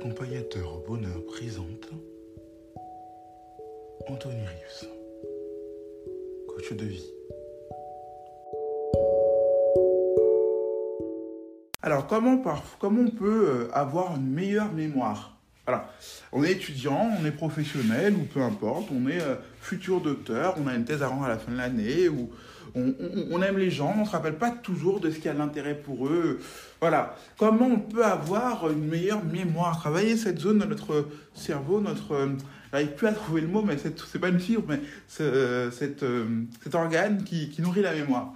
Accompagnateur au bonheur présente Anthony Rives, coach de vie. Alors, comment, comment on peut euh, avoir une meilleure mémoire? Voilà, on est étudiant, on est professionnel ou peu importe, on est euh, futur docteur, on a une thèse à rendre à la fin de l'année ou on, on- on aime les gens, on ne se rappelle pas toujours de ce qui a de l'intérêt pour eux. Voilà, comment on peut avoir une meilleure mémoire? Travailler cette zone de notre cerveau, notre... J'arrive plus à trouver le mot, mais c'est pas une fibre, mais euh, cet organe qui, nourrit la mémoire.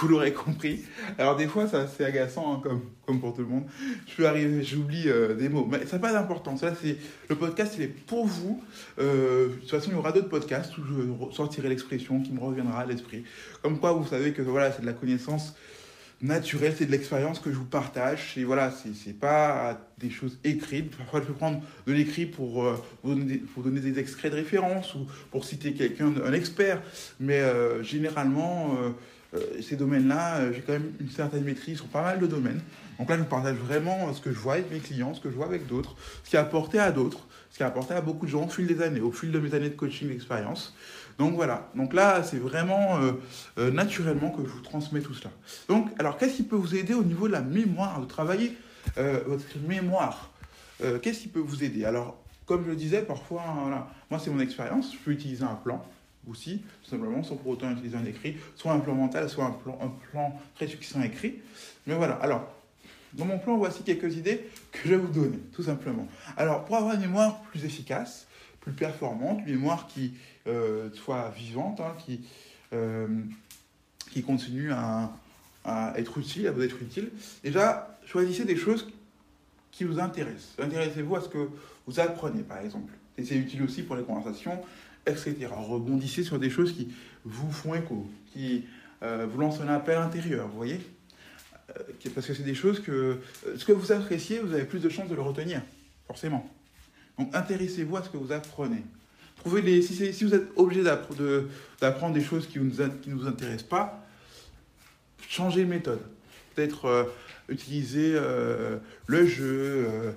Vous l'aurez compris. Alors des fois, ça c'est agaçant, hein, comme, comme pour tout le monde. Je peux arriver, j'oublie euh, des mots, mais ça n'a pas d'importance. Là, c'est le podcast, il est pour vous. Euh, de toute façon, il y aura d'autres podcasts où je sortirai l'expression qui me reviendra à l'esprit. Comme quoi, vous savez que voilà, c'est de la connaissance naturelle, c'est de l'expérience que je vous partage. Et voilà, c'est pas des choses écrites. Parfois, je peux prendre de l'écrit pour, euh, donner des, extraits de référence ou pour citer quelqu'un, un expert. Mais euh, généralement, euh, euh, ces domaines-là, j'ai quand même une certaine maîtrise sur pas mal de domaines. Donc là, je vous partage vraiment ce que je vois avec mes clients, ce que je vois avec d'autres, ce qui a apporté à d'autres, ce qui a apporté à beaucoup de gens au fil des années, au fil de mes années de coaching d'expérience. Donc voilà. Donc là, c'est vraiment euh, euh, naturellement que je vous transmets tout cela. Donc, alors, qu'est-ce qui peut vous aider au niveau de la mémoire, de travailler euh, votre mémoire Qu'est-ce qui peut vous aider? Alors, comme je le disais, parfois, hein, moi, c'est mon expérience. Je peux utiliser un plan aussi, tout simplement, sans pour autant utiliser un écrit, soit un plan mental, soit un plan, un plan très succinct écrit. Mais voilà. Alors, dans mon plan, voici quelques idées que je vais vous donner, tout simplement. Alors, pour avoir une mémoire plus efficace, plus performante, une mémoire qui euh, soit vivante, hein, qui, euh, qui continue à, être utile, à vous être utile, déjà, choisissez des choses qui vous intéressent. Intéressez-vous à ce que vous apprenez, par exemple. Et c'est utile aussi pour les conversations, etc. Rebondissez sur des choses qui vous font écho, qui euh, vous lancent un appel intérieur, vous voyez? Parce que c'est des choses que... ce que vous appréciez, vous avez plus de chances de le retenir, forcément. Donc intéressez-vous à ce que vous apprenez. Trouvez si, vous êtes obligé d'apprendre des choses qui ne vous intéressent pas, changez de méthode. Peut-être euh, utiliser euh, le jeu, euh,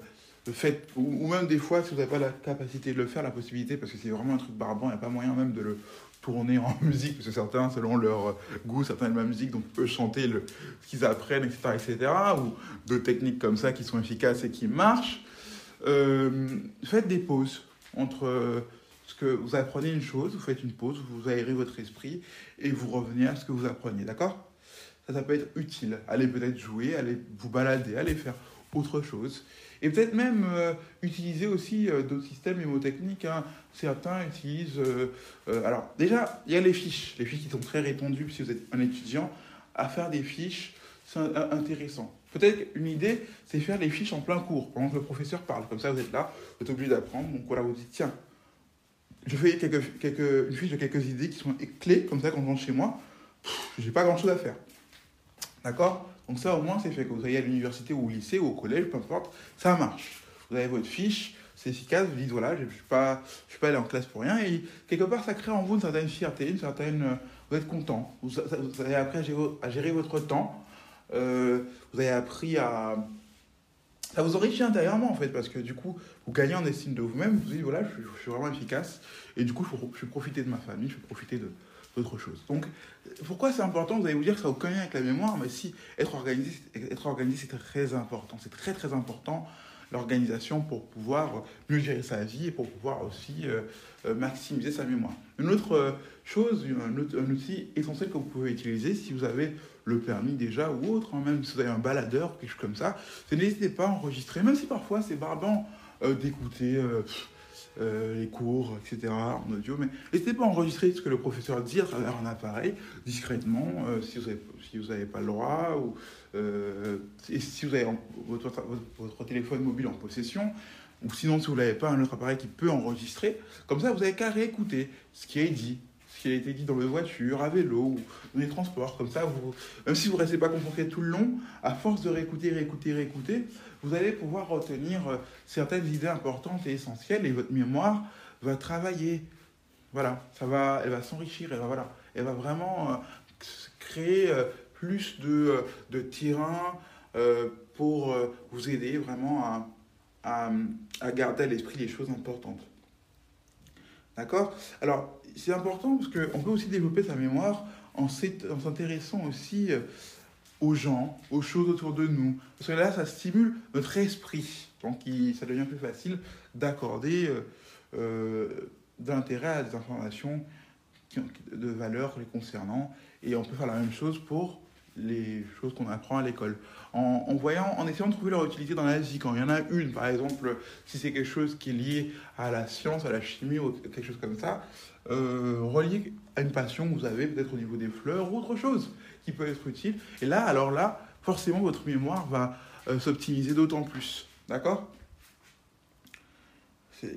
le fait, ou, même des fois, si vous n'avez pas la capacité de le faire, la possibilité, parce que c'est vraiment un truc barbant, il n'y a pas moyen même de le tourner en musique, parce que certains, selon leur goût, certains aiment la musique, donc peuvent chanter le, ce qu'ils apprennent, etc., etc., ou d'autres techniques comme ça qui sont efficaces et qui marchent. Euh, faites des pauses entre euh, ce que vous apprenez une chose, vous faites une pause, vous aérez votre esprit et vous revenez à ce que vous appreniez, d'accord? Ça, ça peut être utile. Allez peut-être jouer, allez vous balader, allez faire autre chose. Et peut-être même euh, utiliser aussi d'autres systèmes mémotechniques. hein. Certains utilisent... alors déjà, il y a les fiches. Les fiches qui sont très répandues si vous êtes un étudiant. À faire des fiches, c'est intéressant. Peut-être une idée, c'est faire les fiches en plein cours, pendant que le professeur parle. Comme ça, vous êtes là, vous êtes obligé d'apprendre. Donc voilà, vous dites, tiens, je fais quelques, une fiche de quelques idées qui sont clés, comme ça, quand je rentre chez moi, pff, j'ai pas grand-chose à faire. D'accord? Donc ça, au moins, c'est fait. Que vous soyez à l'université ou au lycée ou au collège, peu importe, ça marche. Vous avez votre fiche, c'est efficace, vous dites, voilà, je ne suis, pas- je suis allé en classe pour rien. Et quelque part, ça crée en vous une certaine fierté, une certaine... euh, Vous êtes content. Vous, vous avez appris à gérer, à gérer votre temps. Euh, vous avez appris à... Ça vous enrichit intérieurement, en fait, parce que du coup, vous gagnez en estime de vous-même. Vous vous dites, voilà, je suis, suis vraiment efficace. Et du coup, je, je vais profiter de ma famille, je vais profiter d'autres choses. Donc, pourquoi c'est important Vous allez vous dire que ça n'a aucun lien avec la mémoire, mais si être organisé, être organisé, c'est très important. C'est très très important. L'organisation pour pouvoir mieux gérer sa vie et pour pouvoir aussi maximiser sa mémoire. Une autre chose, un, outil essentiel que vous pouvez utiliser si vous avez le permis déjà ou autre, hein, même si vous avez un baladeur, quelque chose comme ça, c'est n'hésitez pas à enregistrer, même si parfois c'est barbant d'écouter euh, les cours, etc., en audio. Mais n'hésitez pas à enregistrer ce que le professeur dit à travers un appareil, discrètement, euh, si vous n'avez pas le droit, ou euh, si vous avez votre, votre, téléphone mobile en possession, ou sinon si vous n'avez pas un autre appareil qui peut enregistrer, comme ça vous n'avez qu'à réécouter ce qui est dit, qui a été dit dans la voiture, à vélo, ou dans les transports, comme ça, même si vous ne restez pas concentré tout le long, à force de réécouter, réécouter, réécouter, vous allez pouvoir retenir euh, certaines idées importantes et essentielles et votre mémoire va travailler. Voilà, ça va, elle va s'enrichir, elle va, voilà, elle va vraiment euh, créer euh, plus de, de terrain pour vous aider vraiment à, à, à garder à l'esprit les choses importantes. D'accord? Alors, c'est important parce qu'on peut aussi développer sa mémoire en s'intéressant aussi aux gens, aux choses autour de nous. Parce que là, ça stimule notre esprit. Donc, ça devient plus facile d'accorder euh, euh, d'intérêt à des informations de valeur les concernant. Et on peut faire la même chose pour les choses qu'on apprend à l'école. En, voyant, en essayant de trouver leur utilité dans la vie, quand il y en a une, par exemple, si c'est quelque chose qui est lié à la science, à la chimie ou quelque chose comme ça, euh, relié à une passion que vous avez peut-être au niveau des fleurs ou autre chose qui peut être utile. Et là, alors là, forcément, votre mémoire va euh, s'optimiser d'autant plus. D'accord?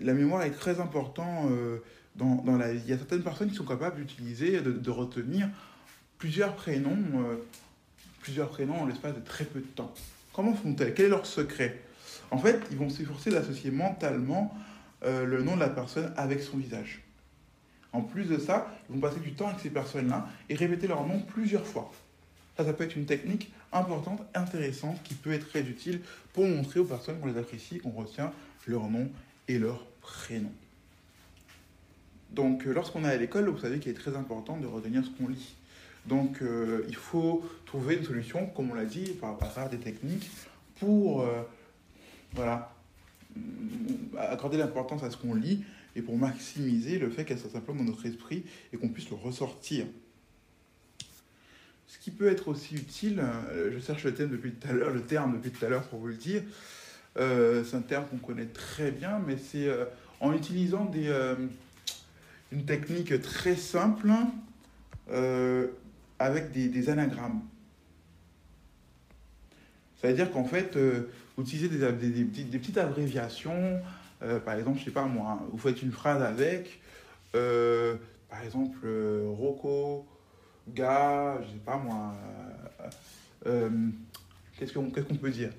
La mémoire est très importante euh, dans, la vie. Il y a certaines personnes qui sont capables d'utiliser, de, retenir plusieurs prénoms, plusieurs prénoms en l'espace de très peu de temps. Comment font-elles? Quel est leur secret? En fait, ils vont s'efforcer d'associer mentalement le nom de la personne avec son visage. En plus de ça, ils vont passer du temps avec ces personnes-là et répéter leur nom plusieurs fois. Ça, ça peut être une technique importante, intéressante, qui peut être très utile pour montrer aux personnes qu'on les apprécie, qu'on retient leur nom et leur prénom. Donc, euh, lorsqu'on est à l'école, vous savez qu'il est très important de retenir ce qu'on lit. Donc, euh, il faut trouver une solution, comme on l'a dit, par des techniques, pour euh, voilà, accorder l'importance à ce qu'on lit et pour maximiser le fait qu'elle soit simplement dans notre esprit et qu'on puisse le ressortir. Ce qui peut être aussi utile, euh, je cherche le, thème depuis tout à l'heure, le terme depuis tout à l'heure pour vous le dire, c'est un terme qu'on connaît très bien, mais c'est en utilisant des, une technique très simple avec des, anagrammes. Ça veut dire qu'en fait, vous utilisez des, petites abréviations euh, par exemple, je sais pas moi, vous faites une phrase avec, euh, par exemple, euh, Rocco, gars, je sais pas moi, qu'est-ce qu'on peut dire?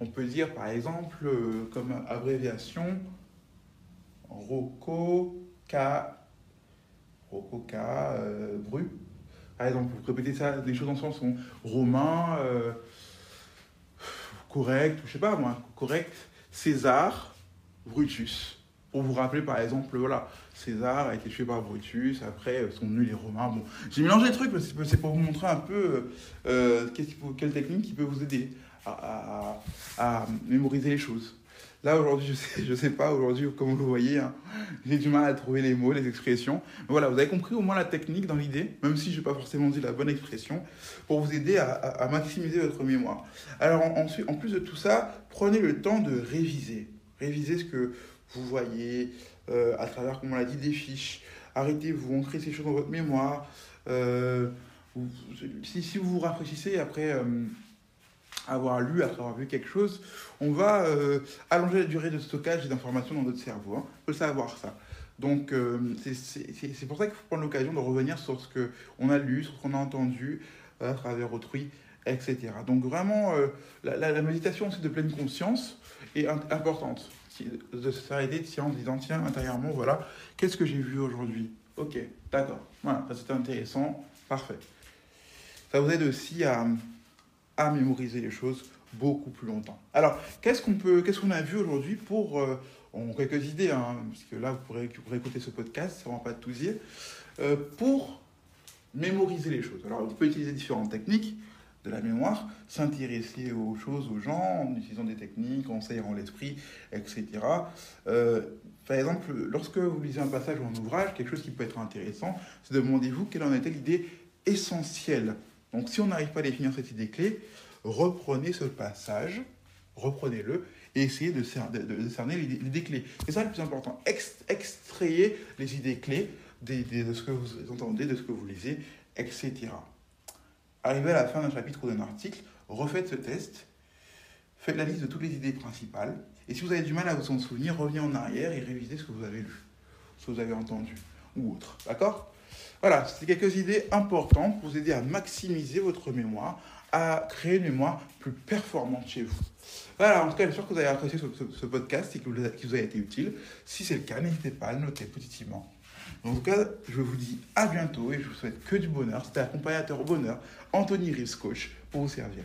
On peut dire par exemple, comme abréviation, Rocco, K, Rocco, K, Bru. Par exemple, vous répétez ça, des choses ensemble sont romain, correct, je sais pas moi, correct, César, Brutus. Pour vous rappeler, par exemple, voilà, César a été tué par Brutus, après sont venus les Romains. Bon, j'ai mélangé les trucs, mais c'est pour vous montrer un peu euh, quelle technique qui peut vous aider à, mémoriser les choses. Là, aujourd'hui, je sais, je sais pas, aujourd'hui, comme vous le voyez, hein, j'ai du mal à trouver les mots, les expressions. Mais voilà, vous avez compris au moins la technique dans l'idée, même si je n'ai pas forcément dit la bonne expression, pour vous aider à, maximiser votre mémoire. Alors, ensuite, en plus de tout ça, prenez le temps de réviser. Révisez ce que vous voyez euh, à travers, comme on l'a dit, des fiches. Arrêtez-vous, ancrez ces choses dans votre mémoire. Euh, si, si, vous vous rafraîchissez après euh, avoir lu, avoir vu quelque chose, on va allonger la durée de stockage des informations dans notre cerveau. Hein. Il faut savoir ça. Donc, c'est pour ça qu'il faut prendre l'occasion de revenir sur ce qu'on a lu, sur ce qu'on a entendu à travers autrui, etc. Donc, vraiment, la, méditation aussi de pleine conscience, est importante. De s'arrêter, en disant, tiens, intérieurement, voilà, qu'est-ce que j'ai vu aujourd'hui? Ok, d'accord. Voilà, c'était intéressant. Parfait. Ça vous aide aussi à, à mémoriser les choses beaucoup plus longtemps. Alors, qu'est-ce qu'on peut, qu'est-ce qu'on a vu aujourd'hui pour, euh, on, quelques idées, hein, parce que là, vous pourrez, écouter ce podcast, ça ne va pas tout dire, euh, pour mémoriser les choses. Alors, on peut utiliser différentes techniques. de la mémoire, s'intéresser aux choses, aux gens, en utilisant des techniques, en s'aérant l'esprit, etc. Euh, par exemple, lorsque vous lisez un passage ou un ouvrage, quelque chose qui peut être intéressant, c'est demandez-vous quelle en était l'idée essentielle. Donc si on n'arrive pas à définir cette idée clé, reprenez ce passage, reprenez-le et essayez de, cerner l'idée clé. C'est ça le plus important. extrayez les idées clés de ce que vous entendez, de ce que vous lisez, etc. Arrivé à la fin d'un chapitre ou d'un article, refaites ce test, faites la liste de toutes les idées principales, et si vous avez du mal à vous en souvenir, revenez en arrière et révisez ce que vous avez lu, ce que vous avez entendu, ou autre. D'accord? Voilà, c'est quelques idées importantes pour vous aider à maximiser votre mémoire, à créer une mémoire plus performante chez vous. Voilà, en tout cas, j'espère que vous avez apprécié ce, podcast et qu'il vous a été utile. Si c'est le cas, n'hésitez pas à le noter positivement. En tout cas, je vous dis à bientôt et je vous souhaite que du bonheur. C'était accompagnateur bonheur, Anthony Rives Coach, pour vous servir.